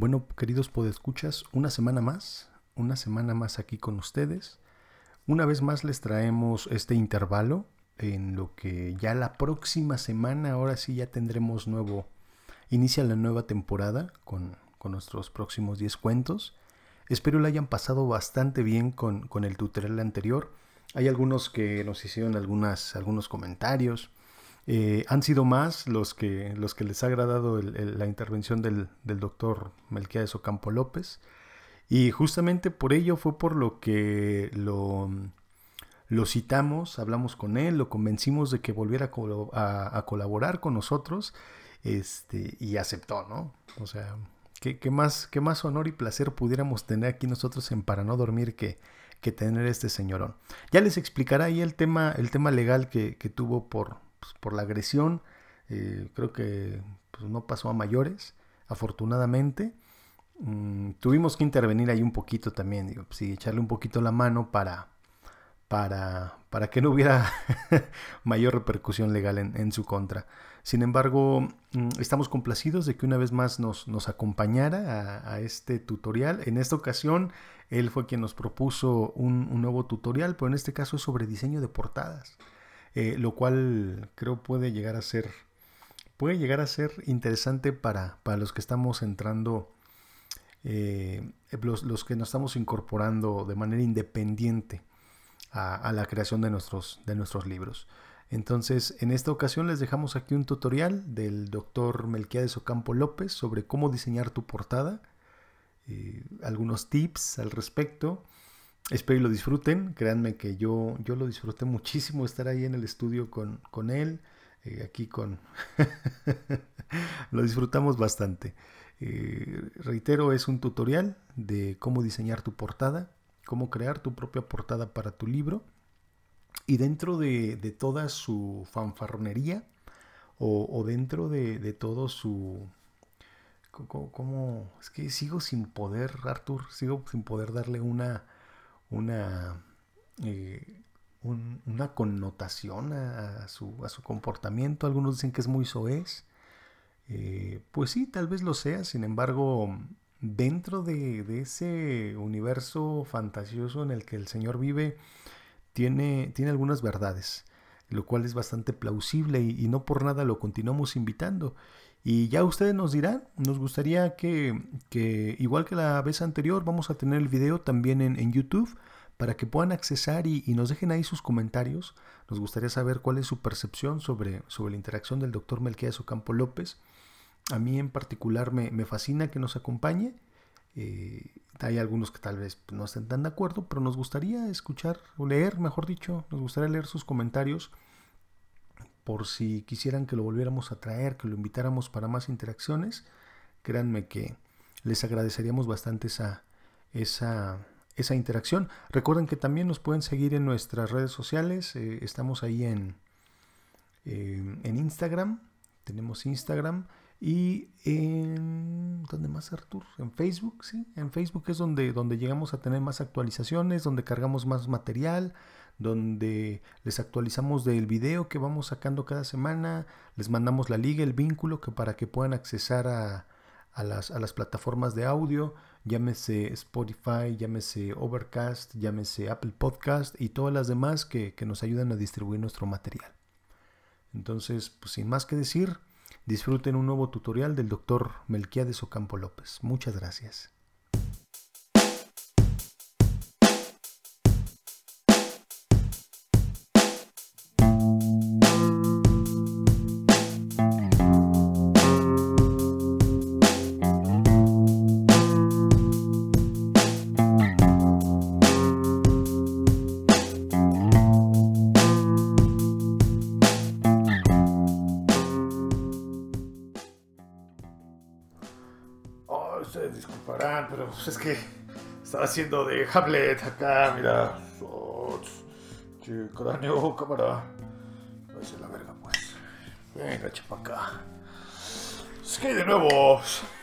Bueno, queridos podescuchas, una semana más, una semana más aquí con ustedes. Una vez más les traemos este intervalo en lo que ya la próxima semana, ahora sí ya tendremos nuevo, inicia la nueva temporada con, nuestros próximos 10 cuentos. Espero lo hayan pasado bastante bien con, con, el tutorial anterior. Hay algunos que nos hicieron algunas, algunos comentarios. Eh, han sido más los que, los que les ha agradado la intervención del, del doctor Melquiades Ocampo López. Y justamente por ello fue por lo que lo, lo citamos, hablamos con él, lo convencimos de que volviera a, colaborar con nosotros este, y aceptó, ¿no? O sea, ¿qué, más, ¿qué más honor y placer pudiéramos tener aquí nosotros en Para No Dormir que, que tener este señorón? Ya les explicará ahí el tema, el tema legal que, que tuvo por, pues, por la agresión. Eh, creo que pues, no pasó a mayores, afortunadamente. Mm, tuvimos que intervenir ahí un poquito también, digo, pues, sí, echarle un poquito la mano para, para, para que no hubiera mayor repercusión legal en, su contra. Sin embargo, mm, estamos complacidos de que una vez más nos, nos acompañara a, este tutorial. En esta ocasión, él fue quien nos propuso un, un nuevo tutorial, pero en este caso es sobre diseño de portadas. Eh, lo cual creo puede llegar a ser, puede llegar a ser interesante para, para los que estamos entrando, eh, los, que nos estamos incorporando de manera independiente a, la creación de nuestros, de nuestros libros. Entonces, en esta ocasión les dejamos aquí un tutorial del doctor Melquiades Ocampo López sobre cómo diseñar tu portada, eh, algunos tips al respecto Espero y lo disfruten. Créanme que yo, yo lo disfruté muchísimo estar ahí en el estudio con, con él. Eh, aquí con... lo disfrutamos bastante. Eh, reitero, es un tutorial de cómo diseñar tu portada, cómo crear tu propia portada para tu libro. Y dentro de, toda su fanfarronería o, dentro de, todo su... Como, es que sigo sin poder, Arthur, sigo sin poder darle una una, eh, una connotación a, su, a, su, comportamiento. Algunos dicen que es muy soez. Eh, pues sí, tal vez lo sea. Sin embargo, dentro de, ese universo fantasioso en el que el Señor vive, tiene, tiene algunas verdades, lo cual es bastante plausible y, no por nada lo continuamos invitando. Y ya ustedes nos dirán, nos gustaría que, igual que la vez anterior, vamos a tener el video también en, YouTube para que puedan accesar y, nos dejen ahí sus comentarios. Nos gustaría saber cuál es su percepción sobre, sobre la interacción del doctor Melquiades Ocampo López. A mí en particular me, fascina que nos acompañe. Eh, hay algunos que tal vez no estén tan de acuerdo, pero nos gustaría escuchar o leer, mejor dicho, nos gustaría leer sus comentarios por si quisieran que lo volviéramos a traer, que lo invitáramos para más interacciones, créanme que les agradeceríamos bastante esa, esa, esa interacción. Recuerden que también nos pueden seguir en nuestras redes sociales, eh, estamos ahí en, eh, en Instagram, tenemos Instagram y en ¿dónde más Artur? En Facebook, sí, en Facebook es donde, donde llegamos a tener más actualizaciones, donde cargamos más material, donde les actualizamos del video que vamos sacando cada semana, les mandamos la liga, el vínculo que para que puedan accesar a, las, a las, plataformas de audio, llámese Spotify, llámese Overcast, llámese Apple Podcast y todas las demás que, que nos ayudan a distribuir nuestro material. Entonces, pues sin más que decir, disfruten un nuevo tutorial del doctor Melquiades Ocampo López. Muchas gracias. Pues, es que estaba haciendo de Hamlet acá, mira. Che, cráneo, cámara. la verga, pues. Venga, chepa acá. Es que de nuevo.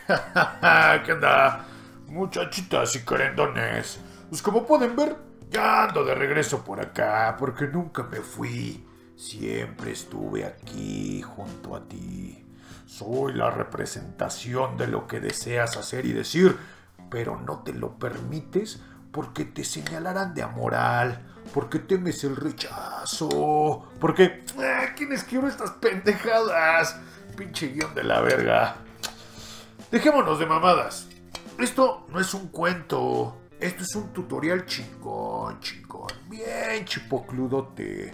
¿Qué onda? Muchachitas y carendones. Pues como pueden ver, ya ando de regreso por acá, porque nunca me fui. Siempre estuve aquí junto a ti. soy la representación de lo que deseas hacer y decir, pero no te lo permites porque te señalarán de amoral, porque temes el rechazo, porque... Ah, ¿Quién escribió estas pendejadas? Pinche guion de la verga. Dejémonos de mamadas. Esto no es un cuento. Esto es un tutorial chingón, chingón. Bien chipocludote.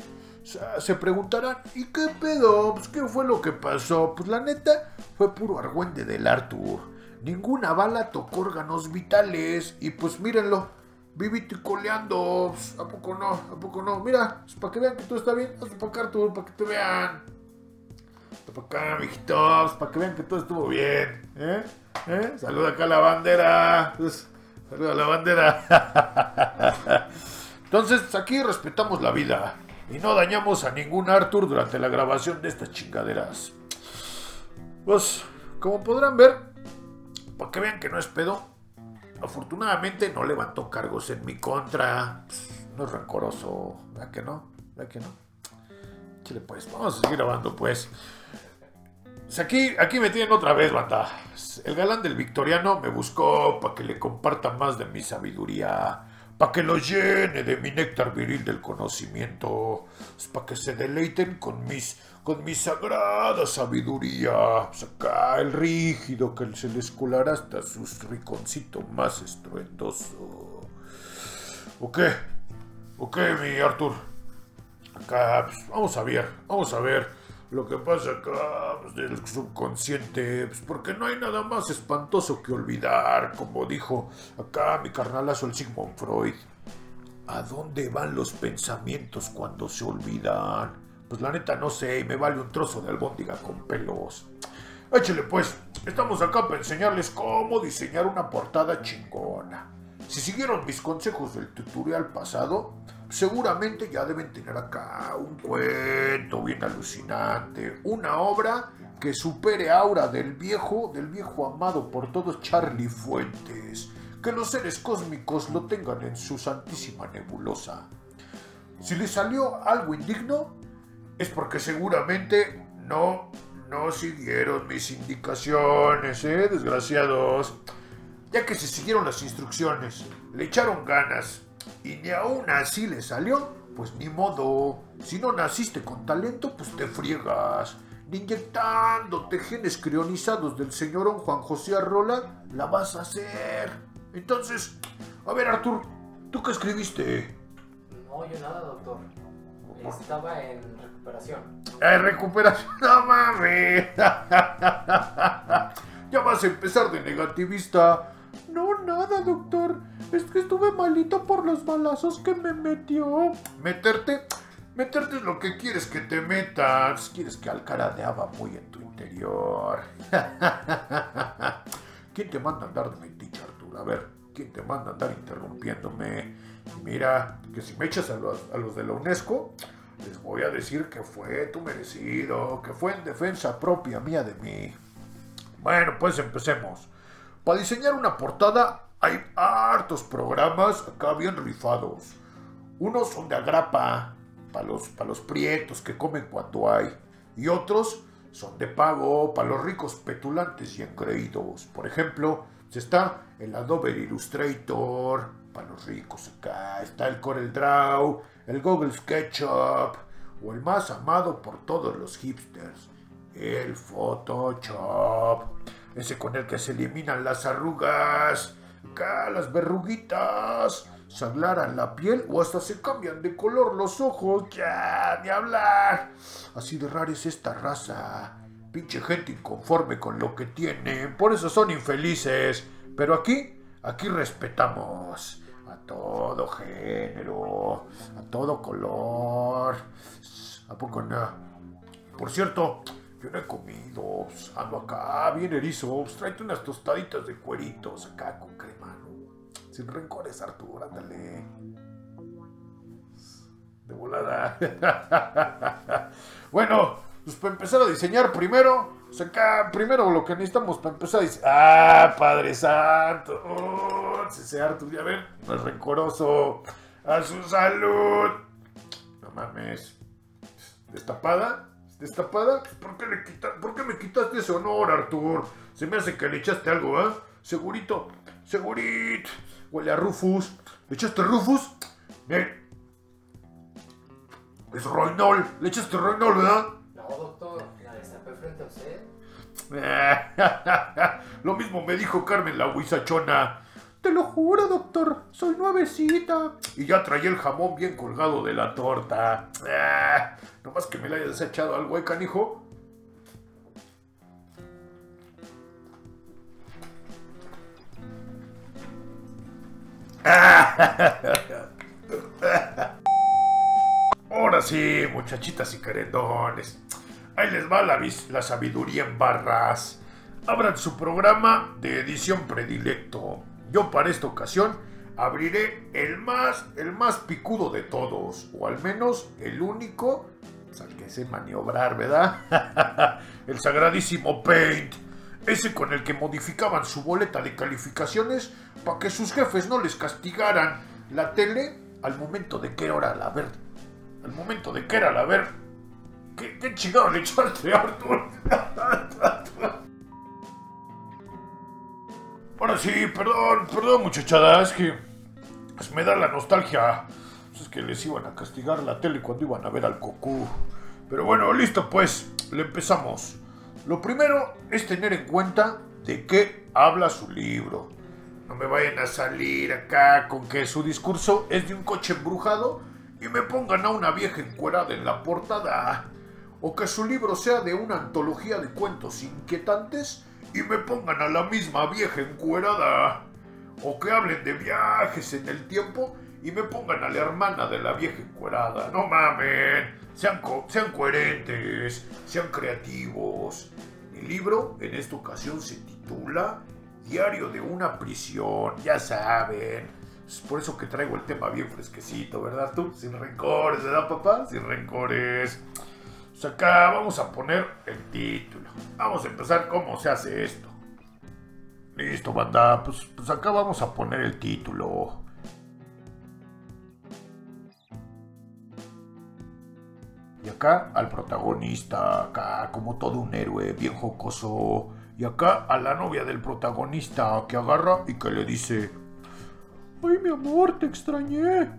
O se preguntarán, ¿y qué pedo? Pues, ¿qué fue lo que pasó? Pues la neta, fue puro argüende del Arthur. Ninguna bala tocó órganos vitales. Y pues mírenlo, vivito y coleando. ¿A poco no? ¿A poco no? Mira, pues, para que vean que todo está bien. Hazte para acá, Arthur, para que te vean. Para acá, mijitos, para que vean que todo estuvo bien. ¿Eh? ¿Eh? Saluda acá a la bandera. Pues, saluda a la bandera. Entonces, aquí respetamos la vida y no dañamos a ningún Arthur durante la grabación de estas chingaderas. Pues, como podrán ver, para que vean que no es pedo, afortunadamente no levantó cargos en mi contra. No es rencoroso, ¿verdad que no? ¿Verdad que no? Chile, pues, vamos a seguir grabando, pues. pues. aquí, aquí me tienen otra vez, banda. El galán del victoriano me buscó para que le comparta más de mi sabiduría para que lo llene de mi néctar viril del conocimiento, para que se deleiten con mis, con mi sagrada sabiduría, acá el rígido que se les colará hasta su riconcito más estruendoso. ¿O qué? ¿O qué, mi Arthur? Acá, pues, vamos a ver, vamos a ver lo que pasa acá pues, del subconsciente, pues, porque no hay nada más espantoso que olvidar, como dijo acá mi carnalazo el Sigmund Freud. ¿A dónde van los pensamientos cuando se olvidan? Pues la neta no sé y me vale un trozo de albóndiga con pelos. Échale pues, estamos acá para enseñarles cómo diseñar una portada chingona. Si siguieron mis consejos del tutorial pasado, seguramente ya deben tener acá un cuento bien alucinante, una obra que supere aura del viejo, del viejo amado por todos Charlie Fuentes. Que los seres cósmicos lo tengan en su santísima nebulosa. Si les salió algo indigno, es porque seguramente no, no siguieron mis indicaciones, ¿eh? Desgraciados. Ya que se siguieron las instrucciones, le echaron ganas, y ni aún así le salió, pues ni modo. Si no naciste con talento, pues te friegas. Ni inyectándote genes crionizados del señorón Juan José Arrola, la vas a hacer. Entonces, a ver, Artur, ¿tú qué escribiste? No, yo nada, doctor. Estaba en recuperación. En recuperación, no mames. ya vas a empezar de negativista. No, nada, doctor. Es que estuve malito por los balazos que me metió. ¿Meterte? Meterte es lo que quieres que te metas. Quieres que alcaradeaba muy en tu interior. ¿Quién te manda a andar de metiche, Arturo? A ver, ¿quién te manda a andar interrumpiéndome? Mira, que si me echas a los, a los de la UNESCO, les voy a decir que fue tu merecido, que fue en defensa propia mía de mí. Bueno, pues empecemos. Para diseñar una portada hay hartos programas acá bien rifados. Unos son de agrapa, para los, los prietos que comen cuando hay. Y otros son de pago para los ricos petulantes y engreídos. Por ejemplo, está el Adobe Illustrator, para los ricos acá. Está el Corel Draw, el Google SketchUp, o el más amado por todos los hipsters, el Photoshop. Ese con el que se eliminan las arrugas, acá las verruguitas, se aclaran la piel o hasta se cambian de color los ojos. Ya, ni hablar. Así de rara es esta raza. Pinche gente inconforme con lo que tienen. Por eso son infelices. Pero aquí, aquí respetamos todo género, a todo color. ¿A poco no? Por cierto, yo no he comido, ando acá bien erizo, tráete unas tostaditas de cueritos acá con crema. Sin rencores, Arturo, ándale. De volada. bueno, pues para empezar a diseñar primero, pues acá, primero lo que necesitamos para empezar diseñar. ¡Ah, Padre Santo! Oh, ese Arturo, ya ven, no es rencoroso. ¡A su salud! No mames. Destapada ¿Destapada? ¿Por qué, le quita- ¿Por qué me quitaste ese honor, Artur? Se me hace que le echaste algo, ¿ah? Segurito, segurito. Huele a Rufus. ¿Le echaste Rufus? Ven. Es Roinol. Le echaste Roinol, ¿verdad? Lo mismo me dijo Carmen la huizachona. Te lo juro, doctor, soy nuevecita. Y ya traía el jamón bien colgado de la torta. Nomás que me le hayas echado algo, ¿eh, canijo? Ahora sí, muchachitas y querendones. Ahí les va la, sabiduría en barras. Abran su programa de edición predilecto. Yo para esta ocasión abriré el más, el más picudo de todos. O al menos el único pues, al que sé maniobrar, ¿verdad? el sagradísimo Paint. Ese con el que modificaban su boleta de calificaciones para que sus jefes no les castigaran la tele al momento de que era la ver. Al momento de que era la ver. ¿Qué, qué le echaste, Arthur? Ahora sí, perdón, perdón muchachada, es que me da la nostalgia. Es que les iban a castigar la tele cuando iban a ver al Goku. Pero bueno, listo pues, le empezamos. Lo primero es tener en cuenta de qué habla su libro. No me vayan a salir acá con que su discurso es de un coche embrujado y me pongan a una vieja encuerada en la portada. O que su libro sea de una antología de cuentos inquietantes y me pongan a la misma vieja encuerada. O que hablen de viajes en el tiempo y me pongan a la hermana de la vieja encuerada. No mamen, sean, co- sean coherentes, sean creativos. Mi libro en esta ocasión se titula Diario de una prisión, ya saben. Es por eso que traigo el tema bien fresquecito, ¿verdad tú? Sin rencores, ¿verdad papá? Sin rencores. Pues acá vamos a poner el título. Vamos a empezar cómo se hace esto. Listo, banda. Pues, pues acá vamos a poner el título. Y acá al protagonista, acá como todo un héroe, bien jocoso. Y acá a la novia del protagonista que agarra y que le dice, Ay, mi amor, te extrañé.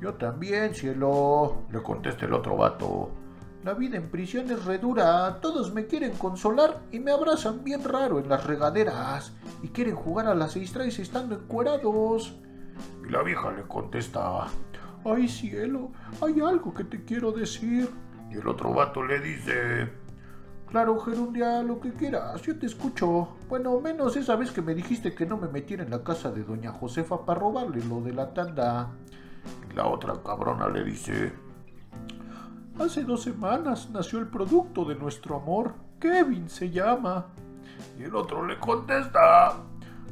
Yo también, cielo, le contesta el otro vato. La vida en prisión es redura, todos me quieren consolar y me abrazan bien raro en las regaderas y quieren jugar a las seis estando encuerados. Y la vieja le contesta, ay cielo, hay algo que te quiero decir. Y el otro vato le dice, claro Gerundia, lo que quieras, yo te escucho. Bueno, menos esa vez que me dijiste que no me metiera en la casa de doña Josefa para robarle lo de la tanda. Y la otra cabrona le dice, Hace dos semanas nació el producto de nuestro amor. Kevin se llama. Y el otro le contesta.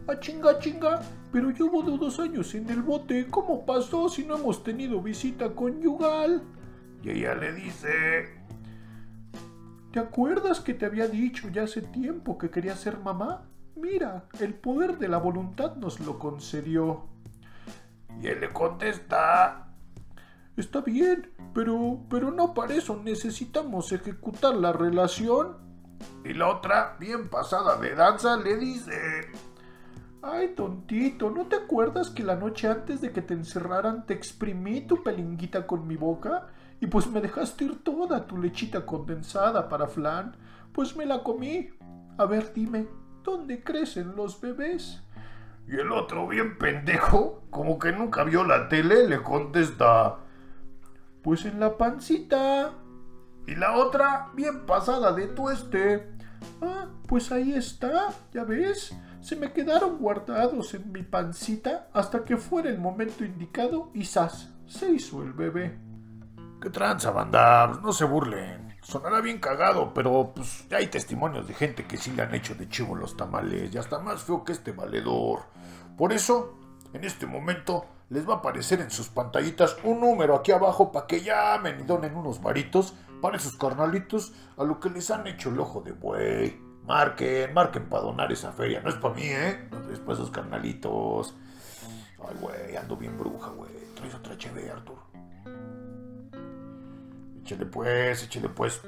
A chinga chinga, pero llevo dos años en el bote. ¿Cómo pasó si no hemos tenido visita conyugal? Y ella le dice. ¿Te acuerdas que te había dicho ya hace tiempo que quería ser mamá? Mira, el poder de la voluntad nos lo concedió. Y él le contesta. Está bien, pero, pero no para eso necesitamos ejecutar la relación. Y la otra, bien pasada de danza, le dice... Ay, tontito, ¿no te acuerdas que la noche antes de que te encerraran te exprimí tu pelinguita con mi boca? Y pues me dejaste ir toda tu lechita condensada para flan. Pues me la comí. A ver, dime, ¿dónde crecen los bebés? Y el otro, bien pendejo, como que nunca vio la tele, le contesta... Pues en la pancita. Y la otra, bien pasada de tueste. Ah, pues ahí está, ya ves. Se me quedaron guardados en mi pancita hasta que fuera el momento indicado y ¡zas! Se hizo el bebé. ¿Qué tranza, banda? Pues No se burlen. Sonará bien cagado, pero pues ya hay testimonios de gente que sí le han hecho de chivo los tamales y hasta más feo que este valedor. Por eso, en este momento les va a aparecer en sus pantallitas un número aquí abajo para que llamen y donen unos varitos para esos carnalitos a lo que les han hecho el ojo de buey. Marquen, marquen para donar esa feria. No es para mí, ¿eh? Es para esos carnalitos. Ay, güey, ando bien bruja, güey. Traes otra chévere, Artur. Échale pues, échale pues.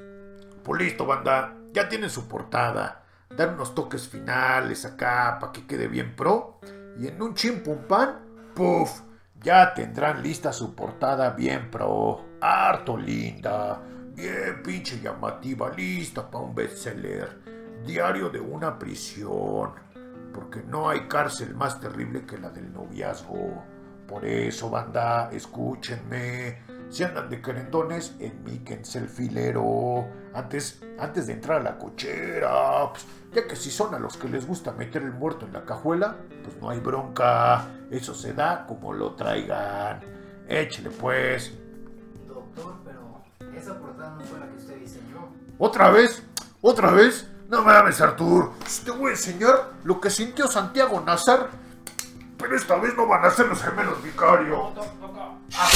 Pues listo, banda. Ya tienen su portada. Dar unos toques finales acá para que quede bien pro. Y en un chim pum pan, puff, ya tendrán lista su portada bien pro. Harto linda. Bien pinche llamativa, lista para un bestseller. Diario de una prisión. Porque no hay cárcel más terrible que la del noviazgo. Por eso, banda, escúchenme. Si andan de querendones, enmíquense el filero. Antes, antes de entrar a la cochera. Pues, ya que si son a los que les gusta meter el muerto en la cajuela, pues no hay bronca. Eso se da como lo traigan. Échele pues. Doctor, pero esa portada no fue la que usted diseñó. ¿Otra vez? ¿Otra vez? No mames, Artur. Te voy a enseñar lo que sintió Santiago Nazar. Pero esta vez no van a ser los gemelos vicario. Doctor, doctor. Ah,